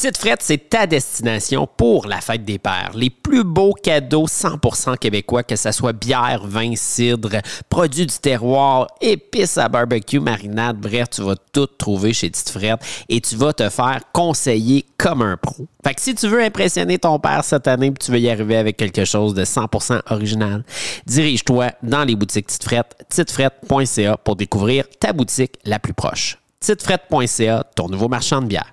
Tite Frette, c'est ta destination pour la fête des pères. Les plus beaux cadeaux 100% québécois, que ce soit bière, vin, cidre, produits du terroir, épices à barbecue, marinade, bref, tu vas tout trouver chez Tite Frette et tu vas te faire conseiller comme un pro. Fait que si tu veux impressionner ton père cette année et tu veux y arriver avec quelque chose de 100% original, dirige-toi dans les boutiques Tite Frette, titefrette.ca pour découvrir ta boutique la plus proche. titefrette.ca, ton nouveau marchand de bière.